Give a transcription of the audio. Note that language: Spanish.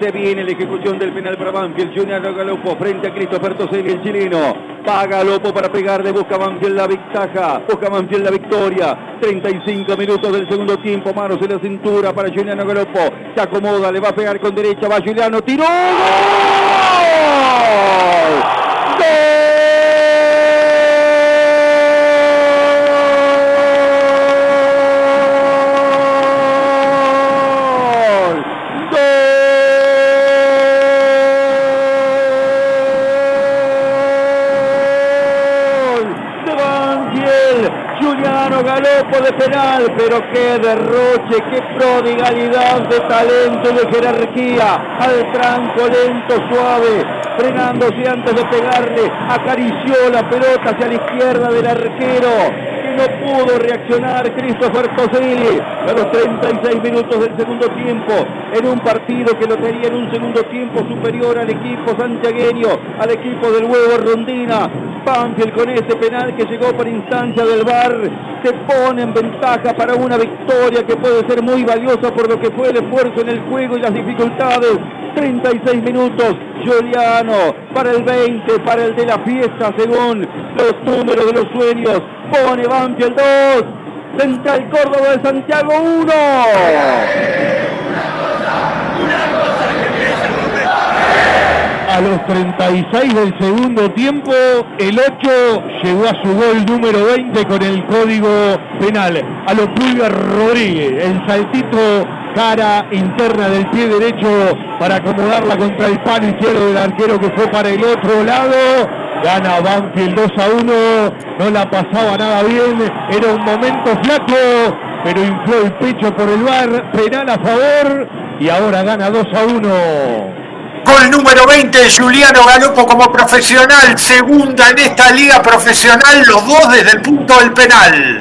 Se viene la ejecución del penal para Banfield. Juliano Galopo frente a Christopher Toselli, el chileno. Va Galopo para pegarle. Busca Banfield la ventaja. Busca Banfield la victoria. 35 minutos del segundo tiempo. Manos en la cintura para Juliano Galopo. Se acomoda. Le va a pegar con derecha. Va Juliano. Tiró. Galopo de penal, pero qué derroche, qué prodigalidad de talento y de jerarquía. Al tranco lento, suave, frenándose antes de pegarle, acarició la pelota hacia la izquierda del arquero no pudo reaccionar Christopher Toselli a los 36 minutos del segundo tiempo en un partido que lo tenía en un segundo tiempo superior al equipo santiagueño, al equipo del huevo Rondina. Banfield con ese penal que llegó por instancia del VAR se pone en ventaja para una victoria que puede ser muy valiosa por lo que fue el esfuerzo en el juego y las dificultades. 36 minutos, Juliano para el 20, para el de la fiesta según los números de los sueños. Pone Banfield 2, Central Córdoba de Santiago 1. A los 36 del segundo tiempo, el 8 llegó a su gol número 20 con el código penal. A los Pulgar Rodríguez, el saltito cara interna del pie derecho para acomodarla contra el palo izquierdo del arquero que fue para el otro lado. Gana Banfield 2 a 1, no la pasaba nada bien, era un momento flaco, pero infló el pecho por el bar, penal a favor y ahora gana 2 a 1. Número 20 de Juliano Galopo como profesional, segunda en esta liga profesional, los dos desde el punto del penal.